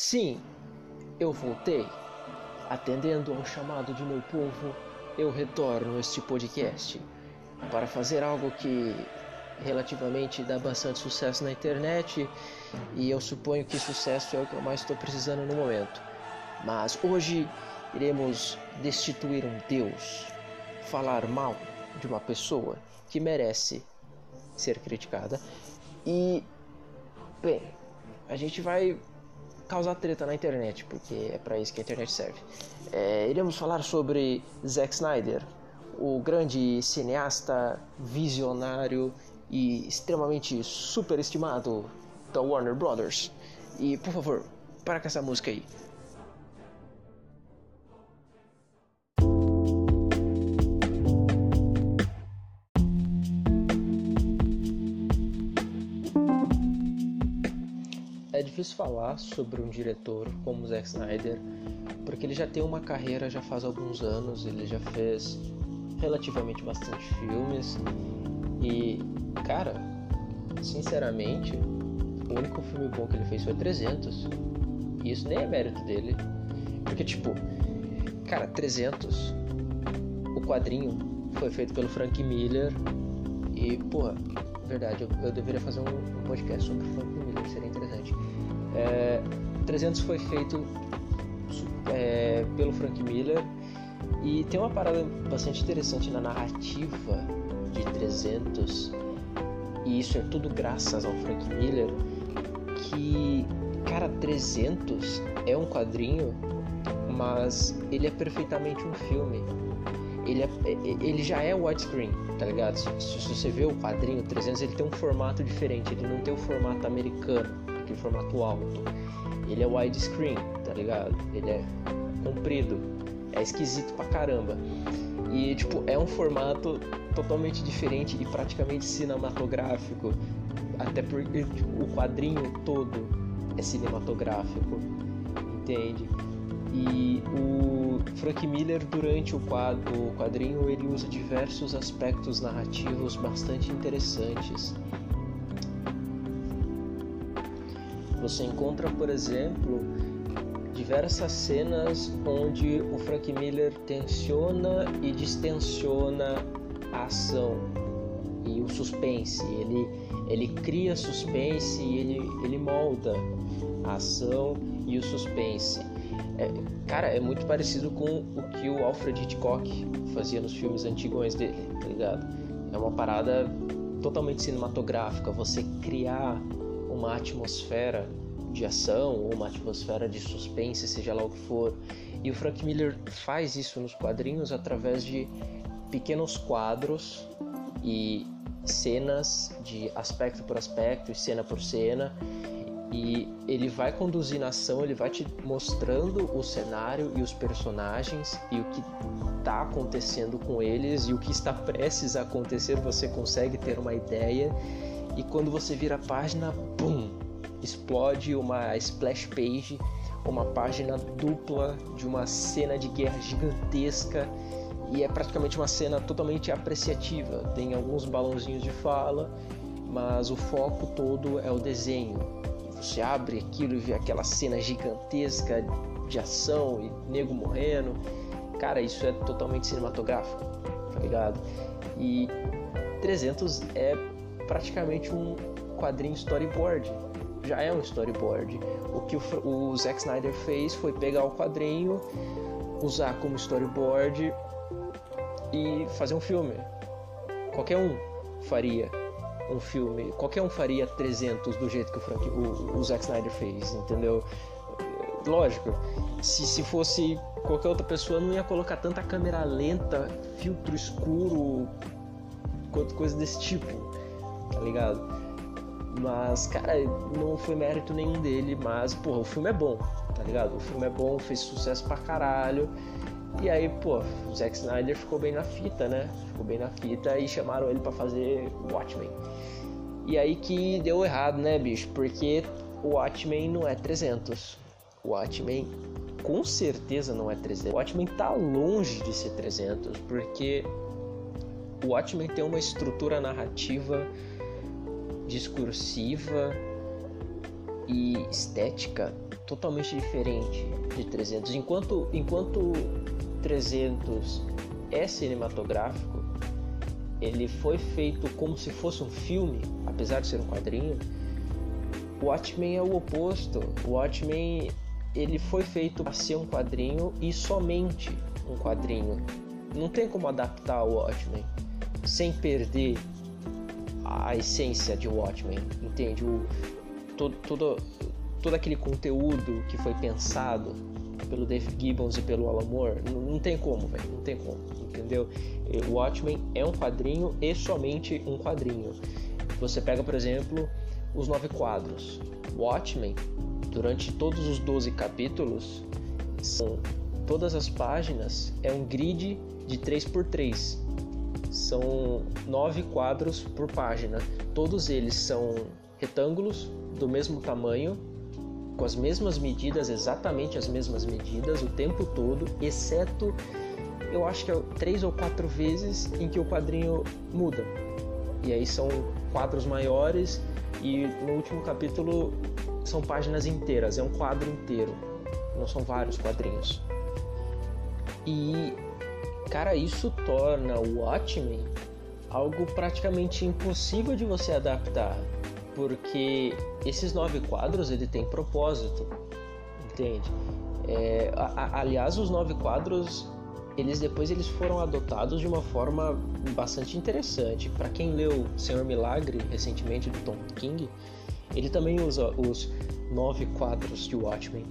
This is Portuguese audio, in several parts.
Sim, eu voltei. Atendendo ao chamado de meu povo, eu retorno a este podcast para fazer algo que relativamente dá bastante sucesso na internet e eu suponho que sucesso é o que eu mais estou precisando no momento. Mas hoje iremos destituir um Deus, falar mal de uma pessoa que merece ser criticada e, bem, a gente vai causar treta na internet, porque é para isso que a internet serve. É, iremos falar sobre Zack Snyder, o grande cineasta visionário e extremamente superestimado da Warner Brothers. E por favor, para com essa música aí. Difícil falar sobre um diretor como Zack Snyder, porque ele já tem uma carreira já faz alguns anos, ele já fez relativamente bastante filmes e, cara, sinceramente, o único filme bom que ele fez foi 300. E isso nem é mérito dele, porque tipo, cara, 300, o quadrinho foi feito pelo Frank Miller e, porra, verdade, eu, eu deveria fazer um, um, podcast sobre Frank Miller, seria interessante. É, 300 foi feito é, pelo Frank Miller e tem uma parada bastante interessante na narrativa de 300, e isso é tudo graças ao Frank Miller, que, cara, 300 é um quadrinho, mas ele é perfeitamente um filme. Ele, é, ele já é widescreen, tá ligado? Se, se, você vê o quadrinho 300, ele tem um formato diferente, ele não tem o formato americano, aquele formato alto. Ele é widescreen, tá ligado? Ele é comprido, é esquisito pra caramba. E, tipo, é um formato totalmente diferente e praticamente cinematográfico. Até porque tipo, o quadrinho todo é cinematográfico, entende? E o Frank Miller, durante o, quadro, o quadrinho, ele usa diversos aspectos narrativos bastante interessantes. Você encontra, por exemplo, diversas cenas onde o Frank Miller tensiona e distensiona a ação e o suspense. Ele, ele cria suspense e ele, ele molda a ação e o suspense. É, cara, é muito parecido com o que o Alfred Hitchcock fazia nos filmes antigos dele, tá ligado? É uma parada totalmente cinematográfica, você criar uma atmosfera de ação ou uma atmosfera de suspense, seja lá o que for. E o Frank Miller faz isso nos quadrinhos através de pequenos quadros e cenas de aspecto por aspecto e cena por cena. E ele vai conduzir na ação, ele vai te mostrando o cenário e os personagens e o que está acontecendo com eles e o que está prestes a acontecer, você consegue ter uma ideia. E quando você vira a página, pum, explode uma splash page, uma página dupla de uma cena de guerra gigantesca e é praticamente uma cena totalmente apreciativa. Tem alguns balãozinhos de fala, mas o foco todo é o desenho. Você abre aquilo e vê aquela cena gigantesca de ação e nego morrendo. Cara, isso é totalmente cinematográfico, tá ligado? E 300 é praticamente um quadrinho storyboard já é um storyboard. O que o, o Zack Snyder fez foi pegar o quadrinho, usar como storyboard e fazer um filme. Qualquer um faria um filme, qualquer um faria 300 do jeito que o, Frank, o, o Zack Snyder fez, entendeu? Lógico, se, se fosse qualquer outra pessoa não ia colocar tanta câmera lenta, filtro escuro, quanto coisa desse tipo, tá ligado? Mas, cara, não foi mérito nenhum dele, mas, porra, o filme é bom, tá ligado? O filme é bom, fez sucesso pra caralho. E aí, pô, o Zack Snyder ficou bem na fita, né? Ficou bem na fita e chamaram ele para fazer Watchmen. E aí que deu errado, né, bicho? Porque o Watchmen não é 300. O Watchmen com certeza não é 300. O Watchmen tá longe de ser 300, porque o Watchmen tem uma estrutura narrativa discursiva e estética totalmente diferente de 300. Enquanto, enquanto 300 é cinematográfico, ele foi feito como se fosse um filme, apesar de ser um quadrinho. O Watchmen é o oposto. O Watchmen ele foi feito para ser um quadrinho e somente um quadrinho. Não tem como adaptar o Watchmen sem perder a essência de Watchmen, entende? O, todo, todo, todo aquele conteúdo que foi pensado pelo Dave Gibbons e pelo Alan Moore, não, não tem como, velho, não tem como, entendeu? O Watchmen é um quadrinho e somente um quadrinho. Você pega, por exemplo, os nove quadros. Watchmen, durante todos os 12 capítulos, são todas as páginas é um grid de 3 por 3 São nove quadros por página. Todos eles são retângulos do mesmo tamanho, com as mesmas medidas, exatamente as mesmas medidas o tempo todo, exceto eu acho que é três ou quatro vezes em que o quadrinho muda. E aí são quadros maiores e no último capítulo são páginas inteiras, é um quadro inteiro, não são vários quadrinhos. E cara, isso torna o Watchmen algo praticamente impossível de você adaptar, porque esses nove quadros ele tem propósito, entende? É, a, aliás, os nove quadros eles depois eles foram adotados de uma forma bastante interessante. Para quem leu Senhor Milagre recentemente do Tom King, ele também usa os nove quadros de Watchmen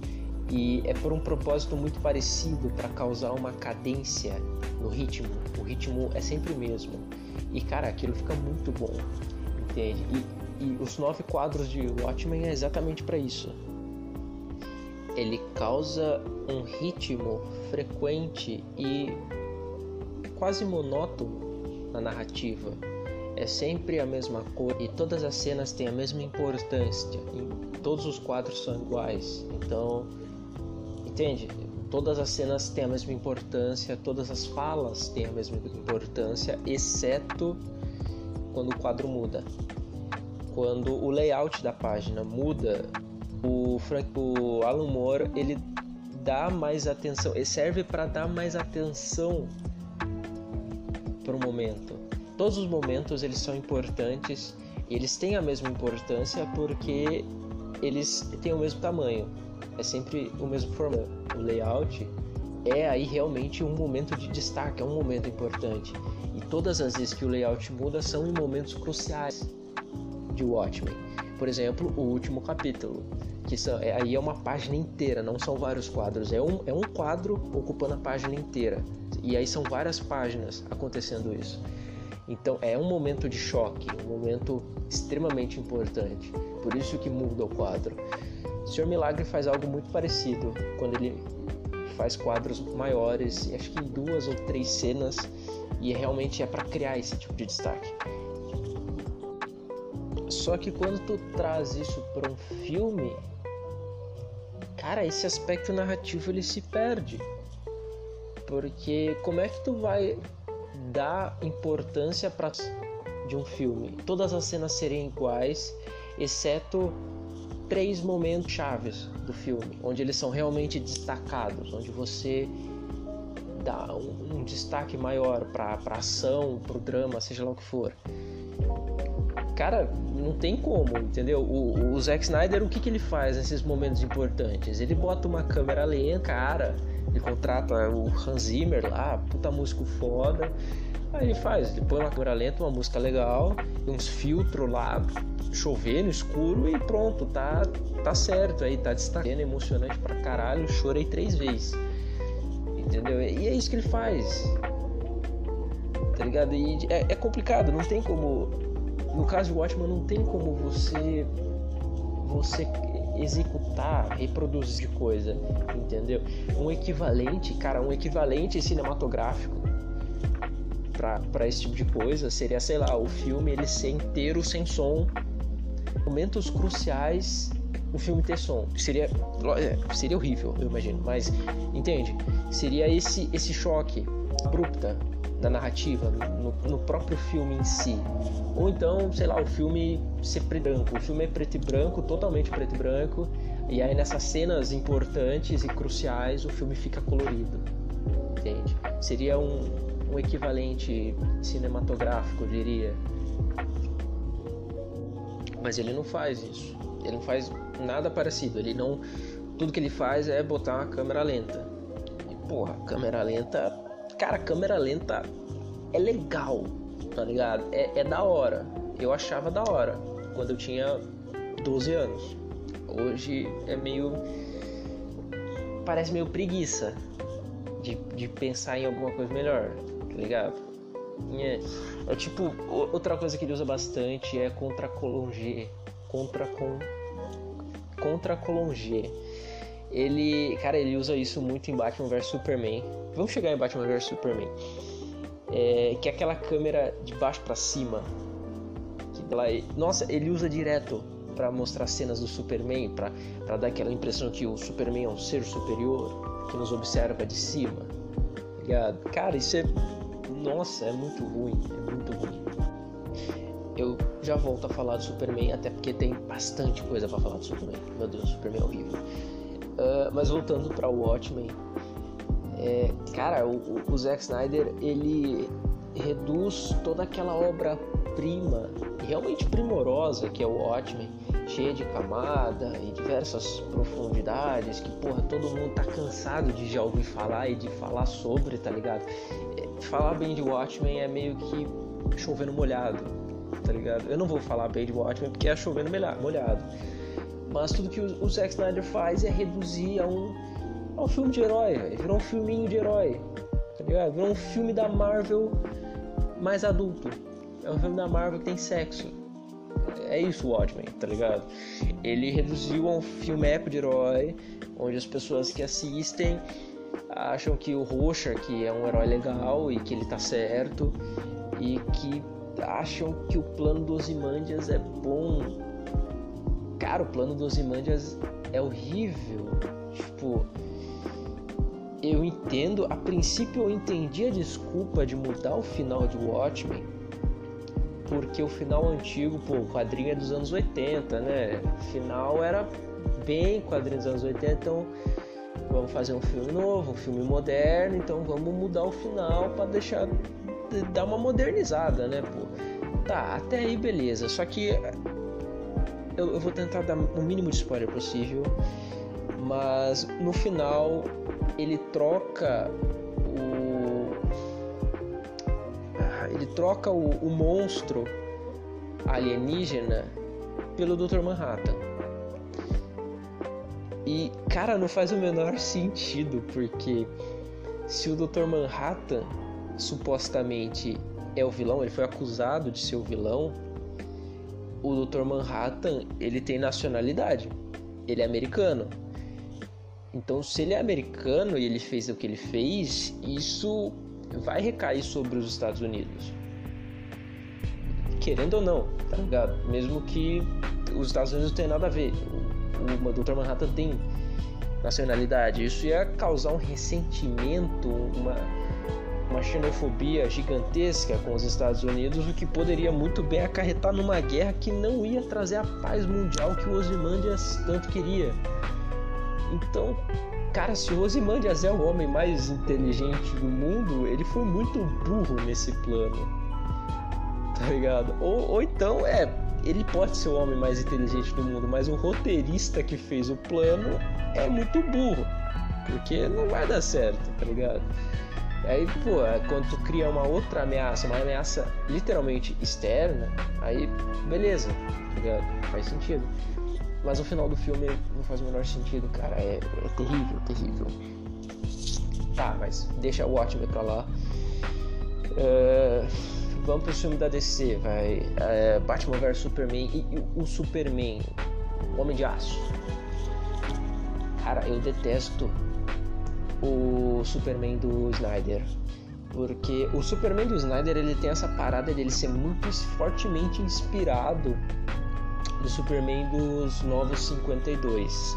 e é por um propósito muito parecido para causar uma cadência no ritmo. O ritmo é sempre o mesmo e cara, aquilo fica muito bom, entende? E, e os nove quadros de Watchmen é exatamente para isso ele causa um ritmo frequente e quase monótono na narrativa. É sempre a mesma cor e todas as cenas têm a mesma importância. E todos os quadros são iguais. Então, entende? Todas as cenas têm a mesma importância, todas as falas têm a mesma importância, exceto quando o quadro muda. Quando o layout da página muda, o, Frank, o Alan Moore ele dá mais atenção, ele serve para dar mais atenção para o momento. Todos os momentos eles são importantes, eles têm a mesma importância porque eles têm o mesmo tamanho, é sempre o mesmo formato. O layout é aí realmente um momento de destaque, é um momento importante. E todas as vezes que o layout muda são em momentos cruciais de Watchmen. Por exemplo, o último capítulo que são, é, aí é uma página inteira, não são vários quadros, é um, é um quadro ocupando a página inteira. E aí são várias páginas acontecendo isso. Então é um momento de choque, um momento extremamente importante. Por isso que muda o quadro. O Senhor Milagre faz algo muito parecido quando ele faz quadros maiores, acho que em duas ou três cenas, e realmente é para criar esse tipo de destaque. Só que quando tu traz isso para um filme, cara, esse aspecto narrativo ele se perde. Porque como é que tu vai dar importância para de um filme? Todas as cenas serem iguais, exceto três momentos chaves do filme, onde eles são realmente destacados, onde você dá um, um destaque maior para a ação, para o drama, seja lá o que for cara, não tem como, entendeu? O, o Zack Snyder, o que, que ele faz nesses momentos importantes? Ele bota uma câmera lenta, cara, ele contrata o Hans Zimmer lá, puta músico foda. Aí ele faz, ele põe uma câmera lenta, uma música legal, uns filtros lá, chover no escuro e pronto, tá, tá certo aí, tá destacando, emocionante pra caralho, chorei três vezes. Entendeu? E é isso que ele faz. Tá ligado? E é, é complicado, não tem como no caso de Watchmen não tem como você você executar, reproduzir coisa, entendeu? Um equivalente, cara, um equivalente cinematográfico para esse tipo de coisa seria, sei lá, o filme ele ser inteiro sem som, momentos cruciais, o filme ter som. Seria é, seria horrível, eu imagino, mas entende? Seria esse esse choque abrupta da narrativa, no, no, próprio filme em si. Ou então, sei lá, o filme ser preto e branco. O filme é preto e branco, totalmente preto e branco, e aí nessas cenas importantes e cruciais o filme fica colorido. Entende? Seria um, um equivalente cinematográfico, eu diria. Mas ele não faz isso. Ele não faz nada parecido. Ele não. Tudo que ele faz é botar uma câmera lenta. E, porra, câmera lenta. Cara, câmera lenta é legal, tá ligado? É, é da hora. Eu achava da hora quando eu tinha 12 anos. Hoje é meio. Parece meio preguiça de, de pensar em alguma coisa melhor, ligado? É, é tipo, outra coisa que ele usa bastante é contra Colongé. Contra com contra Colongé. Ele, cara, ele usa isso muito em Batman vs Superman. Vamos chegar em Batman vs Superman. É, que é aquela câmera de baixo para cima. Ela, nossa, ele usa direto para mostrar cenas do Superman, para dar aquela impressão que o Superman é um ser superior que nos observa de cima. Ligado? Cara, isso é nossa, é muito ruim, é muito ruim. Eu já volto a falar do Superman, até porque tem bastante coisa para falar do Superman. Meu Deus, o Superman é horrível. Uh, mas voltando para o Watchmen, é, cara, o, o Zack Snyder ele reduz toda aquela obra-prima, realmente primorosa que é o Watchmen, cheia de camada e diversas profundidades que, porra, todo mundo tá cansado de já ouvir falar e de falar sobre, tá ligado? falar bem de Watchmen é meio que chovendo molhado, tá ligado? Eu não vou falar bem de Watchmen porque é chovendo molhado. Mas tudo que o Zack Snyder faz é reduzir a um, a um filme de herói, virou um filminho de herói, tá ligado? Virou um filme da Marvel mais adulto. É um filme da Marvel que tem sexo. É isso o Watchmen, tá ligado? Ele reduziu a um filme épico de herói, onde as pessoas que assistem acham que o Rocha que é um herói legal e que ele tá certo e que acham que o plano dos Ozymandias é bom. Cara, o plano dos Ozymandias é horrível. Tipo, eu entendo, a princípio eu entendi a desculpa de mudar o final de Watchmen, porque o final antigo, pô, o quadrinho é dos anos 80, né? O final era bem quadrinho dos anos 80, então vamos fazer um filme novo, um filme moderno, então vamos mudar o final para deixar dar uma modernizada, né, pô? Tá, até aí beleza. Só que eu, eu vou tentar dar o mínimo de spoiler possível, mas no final ele troca o ele troca o, o monstro alienígena pelo Dr. Manhattan. E, cara, não faz o menor sentido, porque se o Dr. Manhattan supostamente é o vilão, ele foi acusado de ser o vilão, o Dr. Manhattan, ele tem nacionalidade. Ele é americano. Então, se ele é americano e ele fez o que ele fez, isso vai recair sobre os Estados Unidos. Querendo ou não, tá ligado? Mesmo que os Estados Unidos não tenham nada a ver o Dr. Manhattan tem nacionalidade. Isso ia causar um ressentimento, uma, uma xenofobia gigantesca com os Estados Unidos, o que poderia muito bem acarretar numa guerra que não ia trazer a paz mundial que o Ozymandias tanto queria. Então, cara, se o Ozymandias é o homem mais inteligente do mundo, ele foi muito burro nesse plano. Tá ligado? Ou, ou então, é, ele pode ser o homem mais inteligente do mundo, mas o roteirista que fez o plano é muito burro. Porque não vai dar certo, tá ligado? Aí, pô, é quando tu cria uma outra ameaça, uma ameaça literalmente externa, aí beleza, tá ligado? Faz sentido. Mas o final do filme não faz o menor sentido, cara. É, é terrível, terrível. Tá, mas deixa o Watchmen pra lá. Uh vamos pro filme da DC, vai. É, Batman vs Superman e, e, o Superman, o Homem de Aço. Cara, eu detesto o Superman do Snyder. Porque o Superman do Snyder ele tem essa parada de ele ser muito fortemente inspirado no Superman dos Novos 52.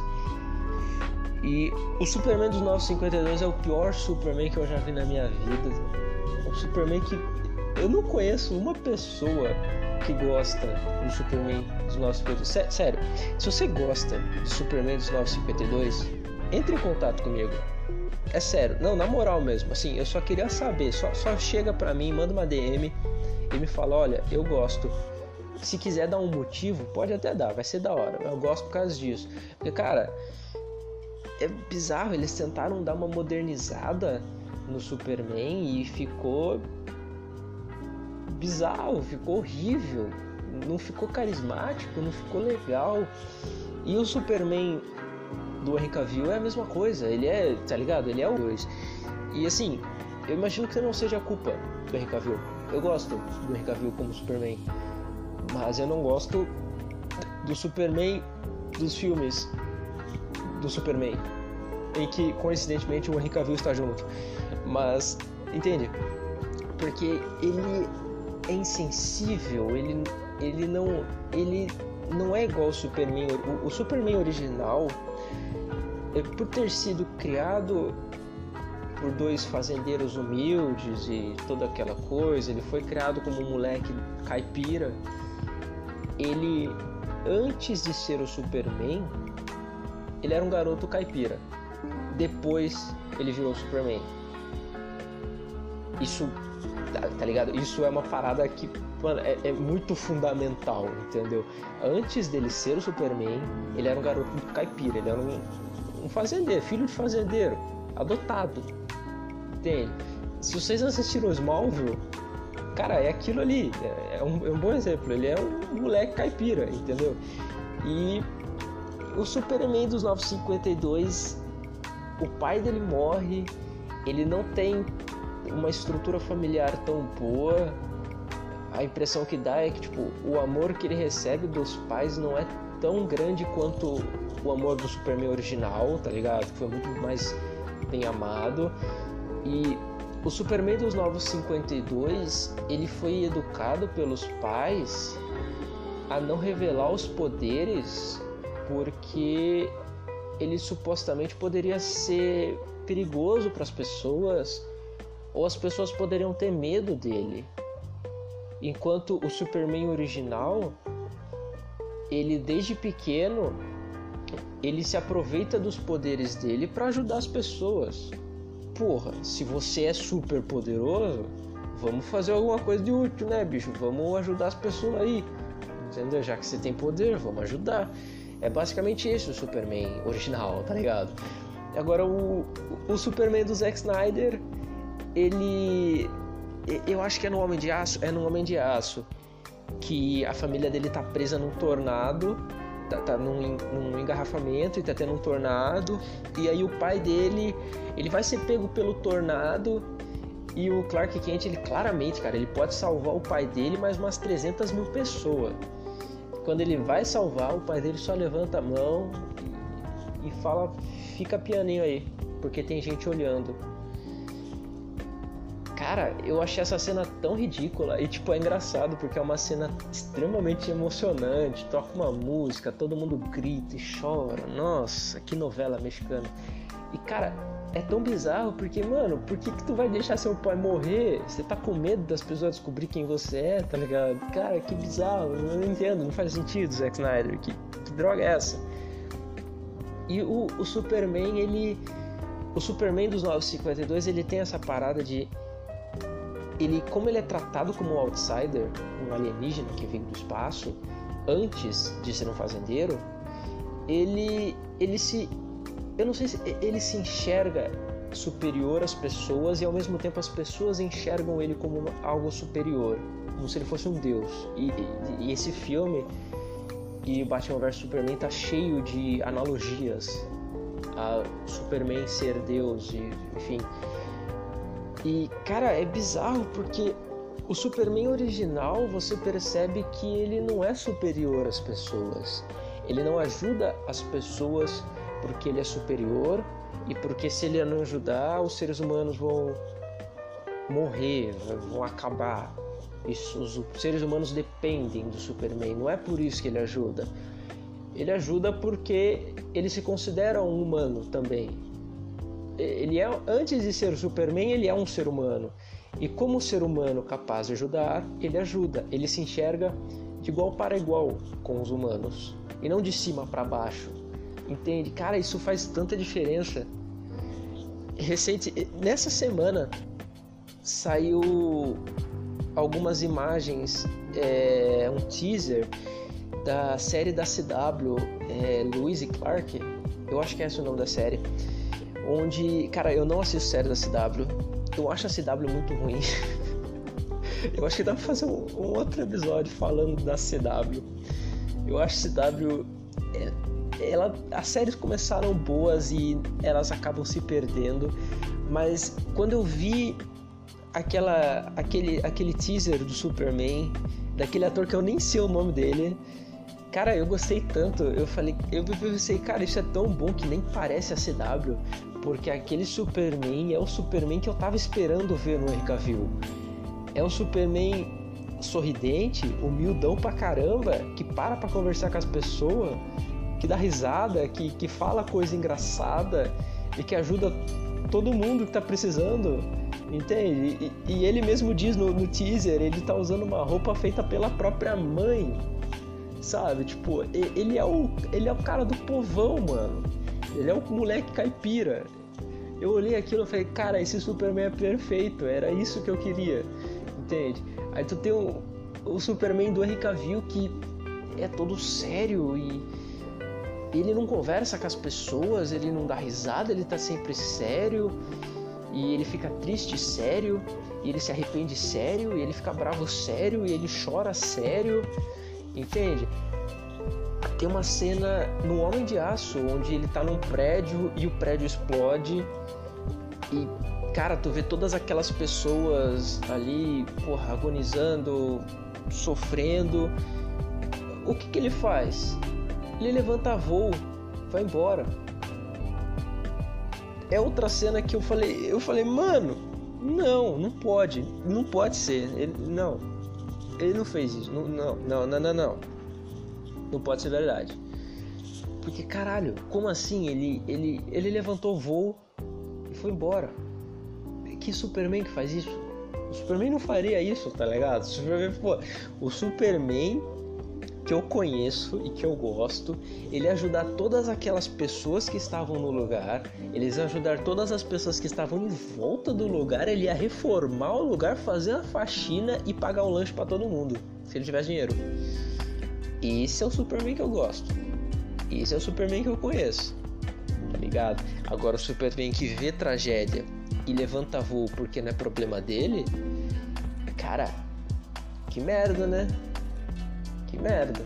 E, o Superman dos 952 é o pior Superman que eu já vi na minha vida. Um Superman que eu não conheço uma pessoa que gosta do Superman dos 952. Sério, se você gosta do Superman dos 952, entre em contato comigo. É sério, não, na moral mesmo. Assim, eu só queria saber. Só, só chega pra mim, manda uma DM e me fala: olha, eu gosto. Se quiser dar um motivo, pode até dar, vai ser da hora. Eu gosto por causa disso. Porque, cara, é bizarro. Eles tentaram dar uma modernizada no Superman e ficou bizarro, ficou horrível, não ficou carismático, não ficou legal. E o Superman do Henry Cavill é a mesma coisa, ele é, tá ligado? Ele é o 2. E assim, eu imagino que não seja culpa do Henry Cavill. Eu gosto do Henry Cavill como Superman, mas eu não gosto do Superman dos filmes do Superman, em que coincidentemente o Henry Cavill está junto. Mas, entende? Porque ele é insensível, ele, ele não ele não é igual ao Superman. O, o Superman original, é, por ter sido criado por dois fazendeiros humildes e toda aquela coisa, ele foi criado como um moleque caipira. Ele, antes de ser o Superman, ele era um garoto caipira. Depois ele virou Superman. Isso Tá, tá, ligado? Isso é uma parada que, mano, é, é, muito fundamental, entendeu? Antes dele ser o Superman, ele era um garoto caipira, ele era um, um fazendeiro, filho de fazendeiro, adotado. Entende? Se vocês assistiram Smallville, cara, é aquilo ali, é, é, um, é um bom exemplo. Ele é um moleque caipira, entendeu? E o Superman dos 952, o pai dele morre, ele não tem uma estrutura familiar tão boa, a impressão que dá é que tipo, o amor que ele recebe dos pais não é tão grande quanto o amor do Superman original, tá ligado? Foi muito mais bem amado. E o Superman dos Novos 52, ele foi educado pelos pais a não revelar os poderes porque ele supostamente poderia ser perigoso para as pessoas ou as pessoas poderiam ter medo dele. Enquanto o Superman original, ele desde pequeno, ele se aproveita dos poderes dele para ajudar as pessoas. Porra, se você é super poderoso, vamos fazer alguma coisa de útil, né, bicho? Vamos ajudar as pessoas aí. Entendeu? Já que você tem poder, vamos ajudar. É basicamente isso o Superman original, tá ligado? Agora o, o Superman do Zack Snyder, ele eu acho que é no Homem de Aço, é no Homem de Aço que a família dele tá presa num tornado, tá, tá num, num, engarrafamento e tá tendo um tornado, e aí o pai dele, ele vai ser pego pelo tornado e o Clark Kent, ele claramente, cara, ele pode salvar o pai dele mais umas 300 mil pessoas. Quando ele vai salvar, o pai dele só levanta a mão e, fala, fica pianinho aí, porque tem gente olhando. Cara, eu achei essa cena tão ridícula e tipo é engraçado porque é uma cena extremamente emocionante, toca uma música, todo mundo grita e chora. Nossa, que novela mexicana. E cara, é tão bizarro porque, mano, por que que tu vai deixar seu pai morrer? Você tá com medo das pessoas descobrir quem você é, tá ligado? Cara, que bizarro, eu não entendo, não faz sentido, Zack Snyder. Que, que droga é essa? E o, o Superman, ele o Superman dos 952 ele tem essa parada de ele, como ele é tratado como um outsider, um alienígena que vem do espaço, antes de ser um fazendeiro, ele, ele se, eu não sei se ele se enxerga superior às pessoas e ao mesmo tempo as pessoas enxergam ele como algo superior, como se ele fosse um deus. E, e, e esse filme e Batman vs Superman tá cheio de analogias a Superman ser Deus e enfim e, cara, é bizarro porque o Superman original você percebe que ele não é superior às pessoas. Ele não ajuda as pessoas porque ele é superior e porque se ele não ajudar, os seres humanos vão morrer, vão acabar. Isso, os seres humanos dependem do Superman, não é por isso que ele ajuda. Ele ajuda porque ele se considera um humano também. Ele é antes de ser Superman, ele é um ser humano. E como ser humano capaz de ajudar, ele ajuda. Ele se enxerga de igual para igual com os humanos e não de cima para baixo. Entende? Cara, isso faz tanta diferença. Recente, nessa semana saiu algumas imagens, é, um teaser da série da CW, é, Louise Clark, eu acho que é esse o nome da série, onde, cara, eu não assisto série da CW, eu acho a CW muito ruim. eu acho que dá pra fazer um, um, outro episódio falando da CW. Eu acho a CW. É, ela, as séries começaram boas e elas acabam se perdendo, mas quando eu vi aquela, aquele, aquele teaser do Superman, daquele ator que eu nem sei o nome dele, Cara, eu gostei tanto, eu falei, eu pensei, cara, isso é tão bom que nem parece a CW, porque aquele Superman é o Superman que eu tava esperando ver no Henry Cavill. É um Superman sorridente, humildão pra caramba, que para pra conversar com as pessoas, que dá risada, que, que fala coisa engraçada e que ajuda todo mundo que tá precisando, entende? E, e ele mesmo diz no, no teaser, ele tá usando uma roupa feita pela própria mãe Sabe? Tipo, ele é o, ele é o cara do povão, mano. Ele é o moleque caipira. Eu olhei aquilo e falei, cara, esse Superman é perfeito. Era isso que eu queria. Entende? Aí tu tem o, o Superman do Henry Cavill que é todo sério e ele não conversa com as pessoas, ele não dá risada, ele tá sempre sério e ele fica triste sério, e ele se arrepende sério, e ele fica bravo sério, e ele chora sério. Entende? Tem uma cena no Homem de Aço onde ele tá num prédio e o prédio explode e cara, tu vê todas aquelas pessoas ali, porra, agonizando, sofrendo. O que que ele faz? Ele levanta voo, vai embora. É outra cena que eu falei, eu falei, mano, não, não pode, não pode ser, ele, não, ele não fez isso. Não, não, não, não, não, não. Não pode ser verdade. Porque caralho, como assim? Ele, ele, ele levantou voo e foi embora. Que Superman que faz isso? O Superman não faria isso, tá ligado? O Superman, pô, o Superman que eu conheço e que eu gosto, ele ajudar todas aquelas pessoas que estavam no lugar, eles ajudar todas as pessoas que estavam em volta do lugar, ele ia reformar o lugar, fazer a faxina e pagar um lanche para todo mundo, se ele tivesse dinheiro. Esse é o Superman que eu gosto. Esse é o Superman que eu conheço. Tá ligado? Agora o Superman que vê tragédia e levanta voo porque não é problema dele, cara, que merda, né? que merda,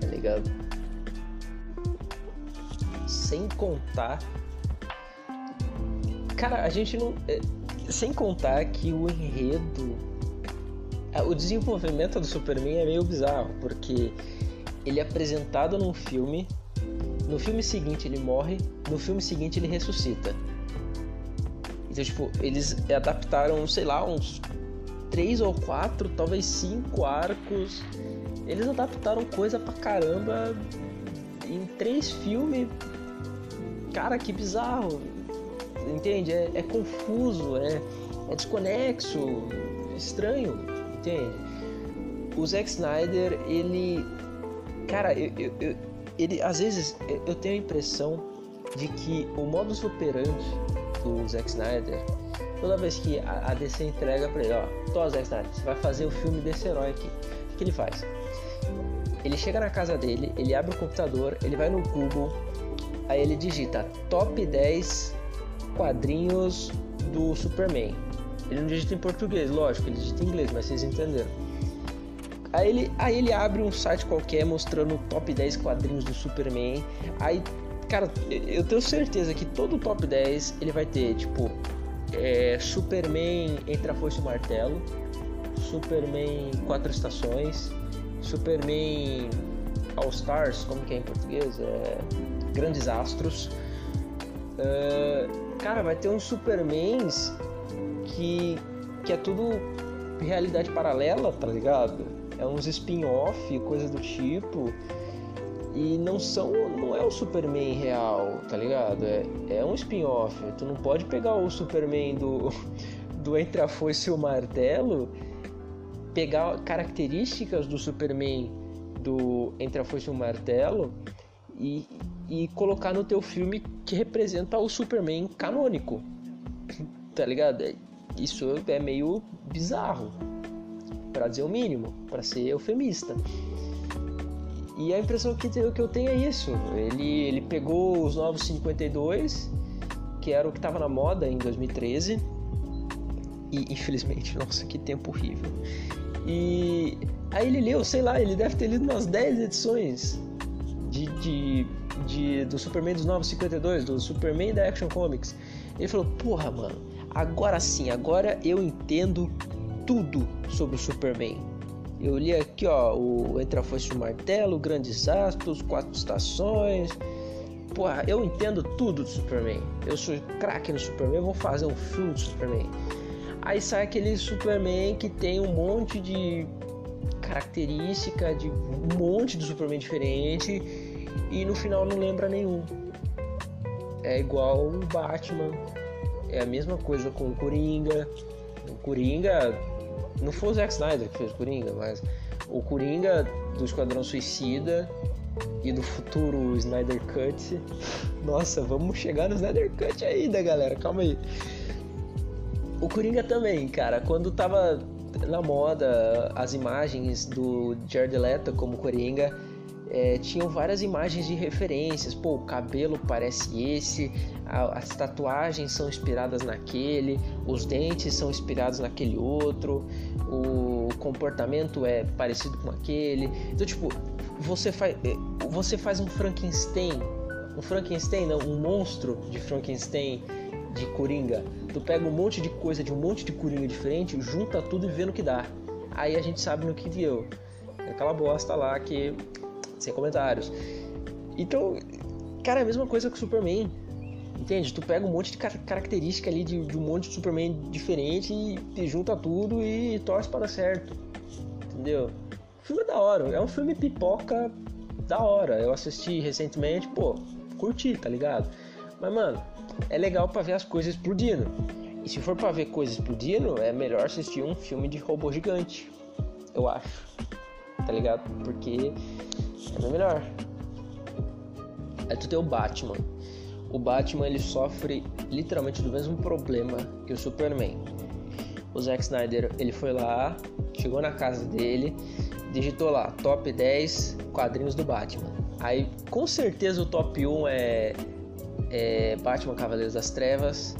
tá ligado? Sem contar. Cara, a gente não. É, sem contar que o enredo. O desenvolvimento do Superman é meio bizarro, porque ele é apresentado num filme, no filme seguinte ele morre, no filme seguinte ele ressuscita. Então, tipo, eles adaptaram, sei lá, uns três ou quatro, talvez cinco arcos eles adaptaram coisa pra caramba em três filmes. Cara, que bizarro. Entende? É, é confuso, é, é desconexo, estranho, entende? O Zack Snyder, ele. Cara, eu, eu, eu, ele às vezes eu tenho a impressão de que o modus operandi do Zack Snyder, toda vez que a, DC entrega pra ele, ó, tô Zack Snyder, você vai fazer o filme desse herói aqui. O que ele faz? Ele chega na casa dele, ele abre o computador, ele vai no Google, aí ele digita top 10 quadrinhos do Superman. Ele não digita em português, lógico, ele digita em inglês, mas vocês entenderam. Aí ele, aí ele abre um site qualquer mostrando o top 10 quadrinhos do Superman. Aí, cara, eu tenho certeza que todo o top 10 ele vai ter, tipo, é, Superman entre a foice e o martelo, Superman quatro estações, Superman All Stars, como que é em português? É... Grandes Astros. Uh, cara, vai ter uns Supermans que, que é tudo realidade paralela, tá ligado? É uns spin-off, coisa do tipo. e não são não é o Superman real, tá ligado? É, é um spin-off. Tu não pode pegar o Superman do do Entre a Foice e o Martelo, pegar características do Superman do Entre a Foice e o Martelo e, e colocar no teu filme que representa o Superman canônico. Tá ligado? Isso é meio bizarro, para dizer o mínimo, para ser eufemista. E a impressão que, eu tenho é isso. Ele, ele pegou os novos 52, que era o que estava na moda em 2013. E infelizmente, nossa, que tempo horrível. E aí ele leu, sei lá, ele deve ter lido umas 10 edições de, de, de, do Superman dos Novos 52, do Superman da Action Comics. Ele falou: Porra, mano, agora sim, agora eu entendo tudo sobre o Superman. Eu li aqui, ó, o Entre a Foice o Martelo, Grandes Astros, Quatro Estações. Porra, eu entendo tudo do Superman. Eu sou craque no Superman, vou fazer um filme do Superman. Aí sai aquele Superman que tem um monte de característica, de um monte de Superman diferente e no final não lembra nenhum. É igual o Batman, é a mesma coisa com o Coringa. O Coringa não foi o Zack Snyder que fez o Coringa, mas o Coringa do Esquadrão Suicida e do futuro Snyder Cut. Nossa, vamos chegar no Snyder Cut ainda, galera. Calma aí. O Coringa também, cara. Quando tava na moda as imagens do Jared Leto como Coringa, é, tinham várias imagens de referências. Pô, o cabelo parece esse, a, as tatuagens são inspiradas naquele, os dentes são inspirados naquele outro, o comportamento é parecido com aquele. Então, tipo, você faz, é, você faz um Frankenstein, um Frankenstein, não, um monstro de Frankenstein de Coringa. Tu pega um monte de coisa de um monte de Coringa diferente, junta tudo e vê no que dá. Aí a gente sabe no que deu. Aquela bosta lá que sem comentários. Então, cara, é a mesma coisa que o Superman. Entende? Tu pega um monte de característica ali de, de um monte de Superman diferente e, e junta tudo e torce para dar certo. Entendeu? O filme é da hora, é um filme pipoca da hora. Eu assisti recentemente, pô, curti, tá ligado? Mas, mano, é legal para ver as coisas explodindo. E se for para ver coisas explodindo, é melhor assistir um filme de robô gigante. Eu acho. Tá ligado? Porque é melhor. Aí tu tem o Batman. O Batman ele sofre literalmente do mesmo problema que o Superman. O Zack Snyder ele foi lá, chegou na casa dele, digitou lá top 10 quadrinhos do Batman. Aí com certeza o top 1 é, é Batman Cavaleiros das Trevas.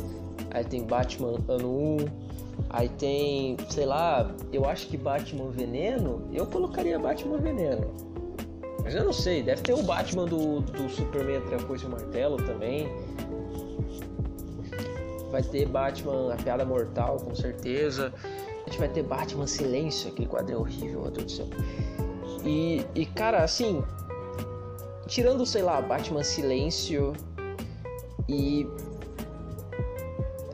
Aí tem Batman Ano 1. Aí tem, sei lá, eu acho que Batman Veneno. Eu colocaria Batman Veneno. Mas eu não sei, deve ter o Batman do, do Superman entre a Foice e o Martelo também. Vai ter Batman A Piada Mortal, com certeza. A gente vai ter Batman Silêncio, aquele quadrinho horrível, meu Deus do céu. E, e cara, assim, tirando, sei lá, Batman Silêncio e.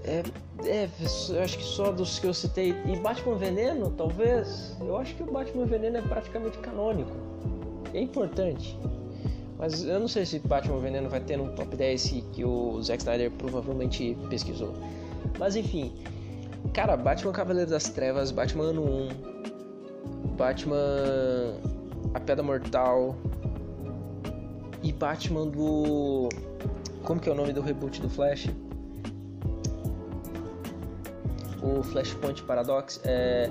É, é, eu acho que só dos que eu citei. E Batman Veneno, talvez. Eu acho que o Batman Veneno é praticamente canônico é importante. Mas eu não sei se Batman Veneno vai ter no top 10 que o Zack Snyder provavelmente pesquisou. Mas enfim, cara, Batman Cavaleiro das Trevas, Batman Ano 1, Batman A Pedra Mortal e Batman do. Como que é o nome do reboot do Flash? O Flashpoint Paradox é.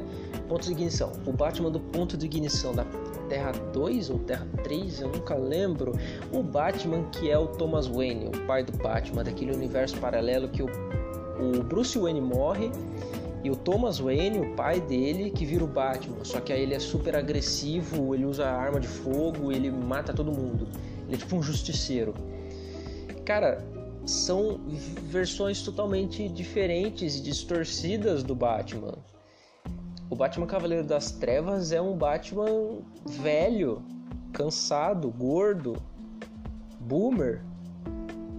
Ponto de ignição. O Batman do ponto de ignição da Terra 2 ou Terra 3, eu nunca lembro. O Batman que é o Thomas Wayne, o pai do Batman, daquele universo paralelo que o, o Bruce Wayne morre e o Thomas Wayne, o pai dele, que vira o Batman. Só que aí ele é super agressivo, ele usa arma de fogo, ele mata todo mundo. Ele é tipo um justiceiro. Cara, são versões totalmente diferentes e distorcidas do Batman. O Batman Cavaleiro das Trevas é um Batman velho, cansado, gordo, boomer,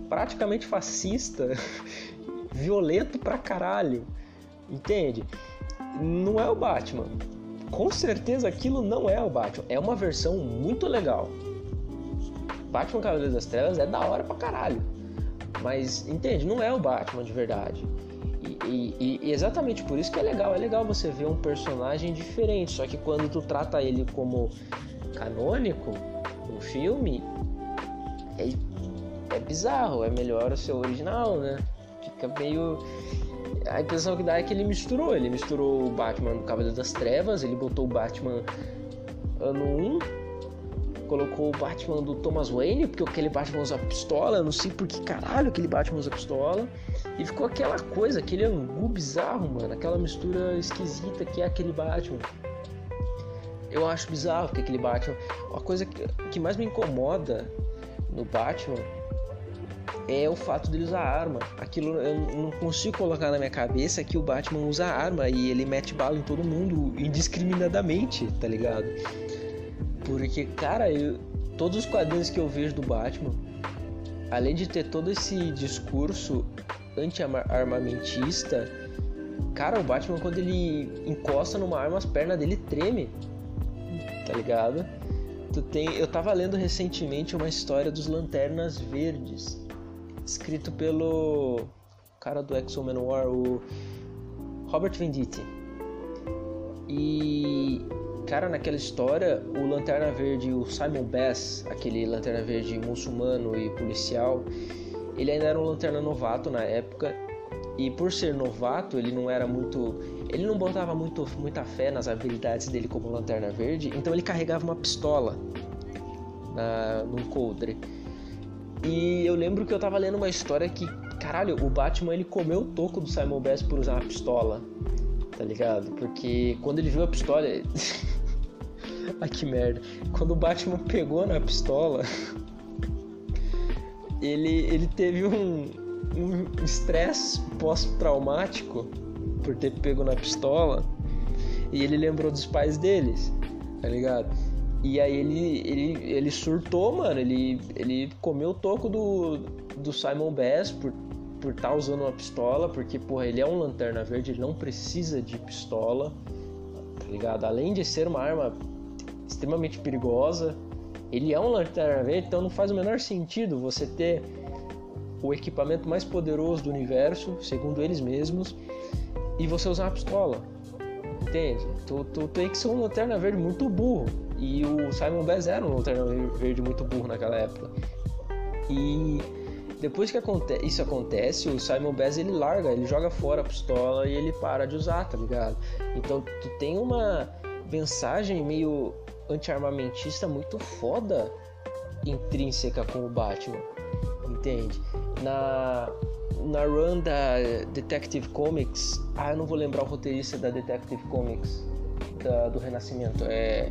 praticamente fascista, violento pra caralho. Entende? Não é o Batman. Com certeza aquilo não é o Batman. É uma versão muito legal. Batman Cavaleiro das Trevas é da hora pra caralho. Mas, entende? Não é o Batman de verdade. E, e, exatamente por isso que é legal. É legal você ver um personagem diferente. Só que quando tu trata ele como canônico no filme, é, é bizarro. É melhor o seu original, né? Fica meio. A impressão que dá é que ele misturou. Ele misturou o Batman do Cavaleiro das Trevas, ele botou o Batman ano 1 colocou o Batman do Thomas Wayne, porque aquele Batman usa pistola, não sei por que caralho aquele Batman usa pistola. E ficou aquela coisa, aquele angu bizarro, mano, aquela mistura esquisita que é aquele Batman. Eu acho bizarro que aquele Batman. A coisa que, que mais me incomoda no Batman é o fato dele usar arma. Aquilo eu não consigo colocar na minha cabeça que o Batman usa arma e ele mete bala em todo mundo indiscriminadamente, tá ligado? Porque, cara, eu, todos os quadrinhos que eu vejo do Batman, além de ter todo esse discurso anti-armamentista, cara, o Batman quando ele encosta numa arma, as pernas dele tremem, tá ligado? Tu tem, eu tava lendo recentemente uma história dos Lanternas Verdes, escrito pelo cara do X-Men War, o Robert Venditti. E Cara, naquela história, o Lanterna Verde, o Simon Bass, aquele Lanterna Verde muçulmano e policial, ele ainda era um lanterna novato na época. E por ser novato, ele não era muito. Ele não botava muito, muita fé nas habilidades dele como Lanterna Verde, então ele carregava uma pistola na, num coldre. E eu lembro que eu tava lendo uma história que, caralho, o Batman ele comeu o toco do Simon Bass por usar uma pistola tá ligado? Porque quando ele viu a pistola. Ai que merda. Quando o Batman pegou na pistola, ele, ele teve um estresse um pós-traumático por ter pego na pistola e ele lembrou dos pais deles, tá ligado? E aí ele, ele, ele surtou, mano. Ele, ele comeu o toco do, do Simon Bass por por estar tá usando uma pistola, porque, porra, ele é um lanterna verde, ele não precisa de pistola, tá ligado? Além de ser uma arma extremamente perigosa, ele é um lanterna verde, então não faz o menor sentido você ter o equipamento mais poderoso do universo, segundo eles mesmos, e você usar uma pistola. Entende? Tu, tu tem que ser um lanterna verde muito burro. E o Simon Bass era um lanterna verde muito burro naquela época. E depois que aconte isso acontece, o Simon Bass ele larga, ele joga fora a pistola e ele para de usar, tá ligado? Então tu tem uma mensagem meio anti-armamentista muito foda intrínseca com o Batman, entende? Na na run da Detective Comics, ah, eu não vou lembrar o roteirista da Detective Comics da, do Renascimento, é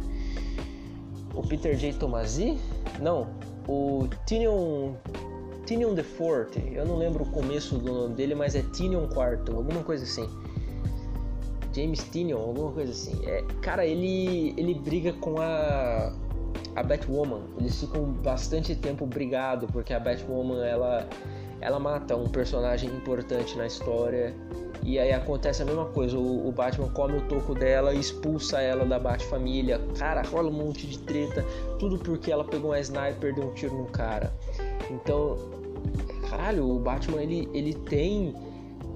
o Peter J. Tomasi? Não, o Tinion Tinion the Forte, eu não lembro o começo do nome dele, mas é Tinion Quarto, alguma coisa assim. James Tinion, alguma coisa assim. É, cara, ele ele briga com a a Batwoman. Eles ficam bastante tempo brigado porque a Batwoman ela ela mata um personagem importante na história e aí acontece a mesma coisa. O, o Batman come o toco dela expulsa ela da Bat-família. Cara, rola um monte de treta. Tudo porque ela pegou uma sniper e deu um tiro no cara. Então, caralho, o Batman ele, ele tem.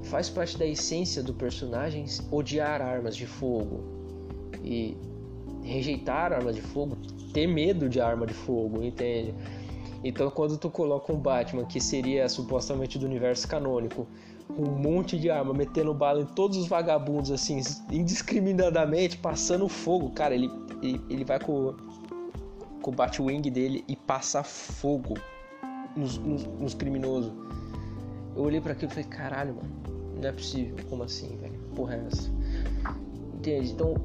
faz parte da essência do personagem odiar armas de fogo. E rejeitar armas de fogo, ter medo de arma de fogo, entende? Então, quando tu coloca um Batman que seria supostamente do universo canônico, um monte de arma, metendo bala em todos os vagabundos, assim, indiscriminadamente, passando fogo, cara, ele, ele, ele vai com, com o Batwing dele e passa fogo nos, nos, nos criminosos. Eu olhei para aquilo e falei, caralho, mano, não é possível, como assim, velho? Porra é essa? Entende? Então,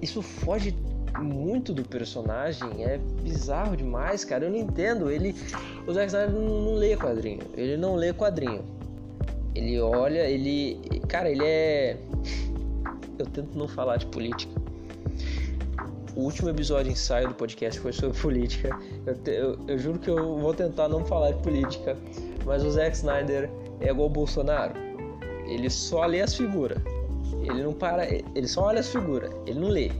isso foge muito do personagem, é bizarro demais, cara. Eu não entendo. Ele. O Zack Snyder não, não lê quadrinho. Ele não lê quadrinho. Ele olha, ele. Cara, ele é. Eu tento não falar de política. O último episódio ensaio do podcast foi sobre política. Eu, te, eu, eu, juro que eu vou tentar não falar de política. Mas o Zack Snyder é igual o Bolsonaro. Ele só lê as figuras. Ele não para. Ele só olha as figuras. Ele não lê.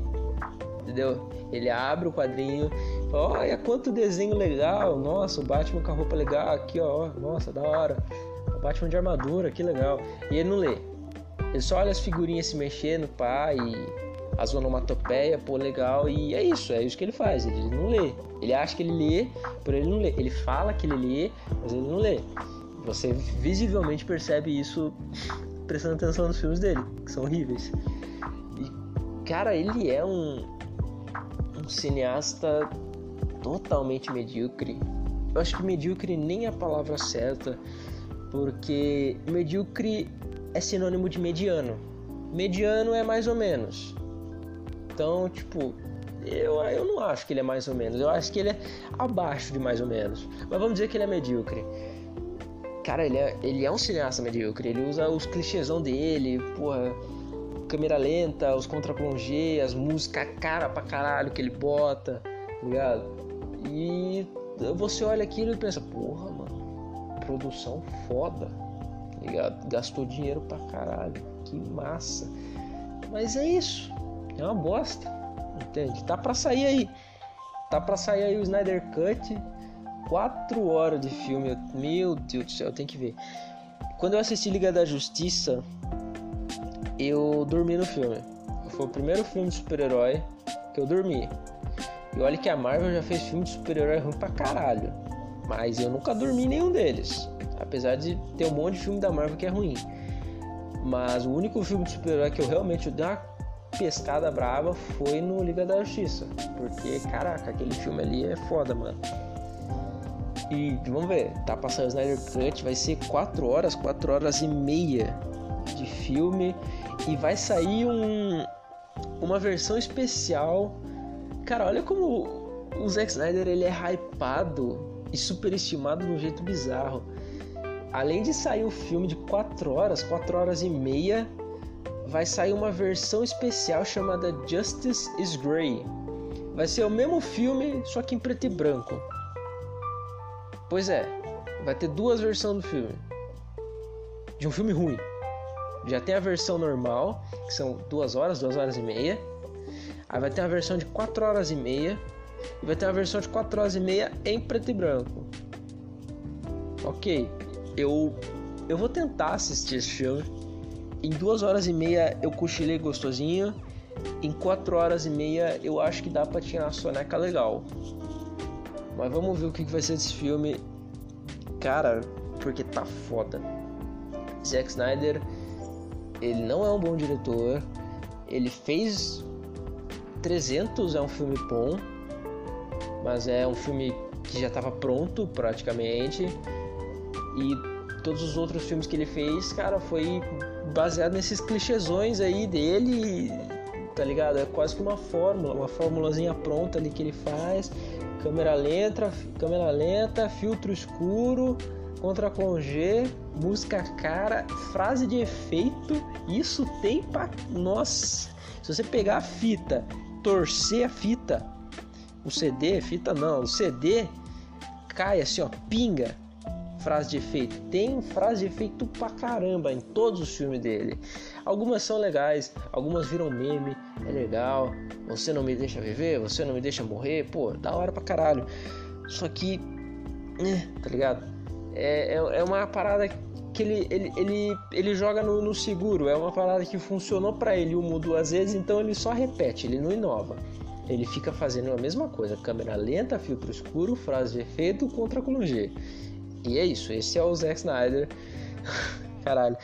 Entendeu? Ele abre o quadrinho, Olha quanto desenho legal, nossa, o Batman com a roupa legal, aqui ó, nossa, da hora. O Batman de armadura, que legal. E ele não lê. Ele só olha as figurinhas se mexendo, pá, e as onomatopeias, pô, legal. E é isso, é isso que ele faz. Ele não lê. Ele acha que ele lê, por ele não lê. Ele fala que ele lê, mas ele não lê. Você visivelmente percebe isso prestando atenção nos filmes dele, que são horríveis. E, cara, ele é um, um cineasta totalmente medíocre. Eu acho que medíocre nem é a palavra certa, porque medíocre é sinônimo de mediano. Mediano é mais ou menos. Então, tipo, eu, eu não acho que ele é mais ou menos. Eu acho que ele é abaixo de mais ou menos. Mas vamos dizer que ele é medíocre. Cara, ele é, ele é um cineasta medíocre. Ele usa os clichêsão dele, porra, câmera lenta, os contra as músicas cara pra caralho que ele bota, tá ligado? E você olha aquilo e pensa, porra, mano, produção foda, tá ligado? Gastou dinheiro pra caralho, que massa. Mas é isso, é uma bosta, entende? Tá pra sair aí, tá pra sair aí o Snyder Cut, quatro horas de filme, meu Deus do céu, tem que ver. Quando eu assisti Liga da Justiça, eu dormi no filme. Foi o primeiro filme de super-herói que eu dormi. E olha que a Marvel já fez filme de super-herói ruim pra caralho. Mas eu nunca dormi nenhum deles. Apesar de ter um monte de filme da Marvel que é ruim. Mas o único filme de super-herói que eu realmente dei uma pescada brava foi no Liga da Justiça. Porque, caraca, aquele filme ali é foda, mano. E vamos ver, tá passando Snyder Cut, vai ser 4 horas, 4 horas e meia de filme. E vai sair um, uma versão especial Cara, olha como o Zack Snyder ele é hypado e superestimado de um jeito bizarro. Além de sair o um filme de 4 horas, 4 horas e meia, vai sair uma versão especial chamada Justice is Grey. Vai ser o mesmo filme, só que em preto e branco. Pois é, vai ter duas versões do filme. De um filme ruim. Já tem a versão normal, que são duas horas, duas horas e meia Aí vai ter uma versão de 4 horas e meia e vai ter uma versão de 4 horas e meia em preto e branco. Ok, eu eu vou tentar assistir esse filme. Em 2 horas e meia eu cochilei gostosinho. Em 4 horas e meia eu acho que dá pra tirar uma soneca legal. Mas vamos ver o que vai ser desse filme. Cara, porque tá foda. Zack Snyder, ele não é um bom diretor. Ele fez 300 é um filme bom, mas é um filme que já estava pronto praticamente. E todos os outros filmes que ele fez, cara, foi baseado nesses clichêsões aí dele, tá ligado? É quase que uma fórmula, uma formulazinha pronta ali que ele faz. Câmera lenta, câmera lenta, filtro escuro, contra G, música cara, frase de efeito. Isso tem pra. Nossa! Se você pegar a fita torcer a fita. O CD, fita não, o CD cai assim, ó, pinga. Frase de efeito. Tem frase de efeito pra caramba em todos os filmes dele. Algumas são legais, algumas viram meme, é legal. Você não me deixa viver, você não me deixa morrer, pô, da hora pra caralho. Só que, né, tá ligado? É, é, é uma parada que ele, ele, ele, ele joga no, no seguro. É uma parada que funcionou para ele uma ou duas vezes, então ele só repete, ele não inova. Ele fica fazendo a mesma coisa: câmera lenta, filtro escuro, frase de efeito, contra G. E é isso, esse é o Zack Snyder. Caralho,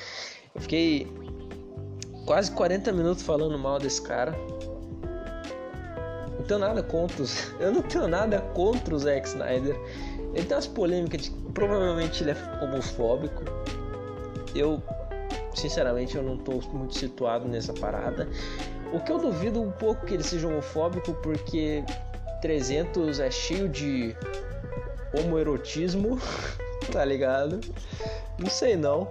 eu fiquei quase 40 minutos falando mal desse cara. Não tenho nada contra os... Eu não tenho nada contra o Zack Snyder. Ele tem umas polêmicas de... Provavelmente ele é homofóbico eu sinceramente eu não estou muito situado nessa parada. O que eu duvido um pouco que ele seja homofóbico, porque 300 é cheio de homoerotismo, tá ligado? Não sei não.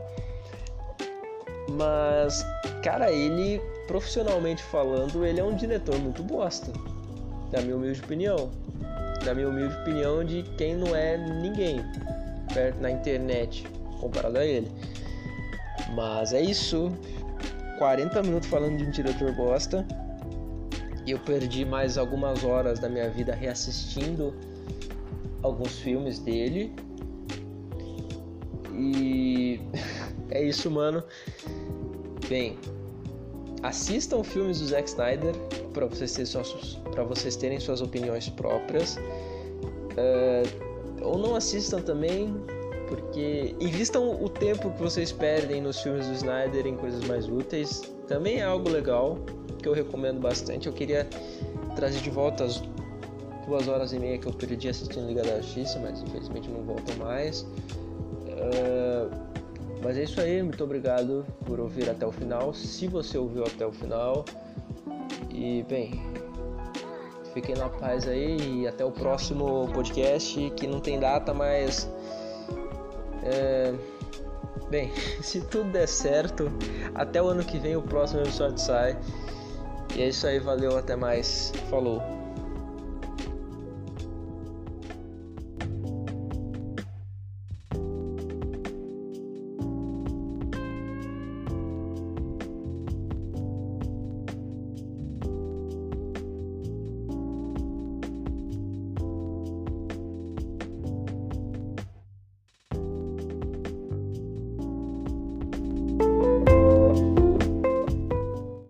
Mas, cara, ele, profissionalmente falando, ele é um diretor muito bosta. Na minha humilde opinião. Na minha humilde opinião de quem não é ninguém na internet comparado a ele. Mas é isso. 40 minutos falando de um diretor bosta. eu perdi mais algumas horas da minha vida reassistindo alguns filmes dele. E é isso, mano. Bem, assistam filmes do Zack Snyder para vocês, terem vocês terem suas opiniões próprias. Uh, ou não assistam também, porque invistam o tempo que vocês perdem nos filmes do Snyder em coisas mais úteis. Também é algo legal que eu recomendo bastante. Eu queria trazer de volta as duas horas e meia que eu perdi assistindo Liga da Justiça, mas infelizmente não volto mais. Uh, mas é isso aí, muito obrigado por ouvir até o final. Se você ouviu até o final, e bem, fiquem na paz aí e até o próximo podcast que não tem data, mas. É, bem, se tudo der certo, até o ano que vem o próximo episódio sai. E é isso aí, valeu, até mais. Falou.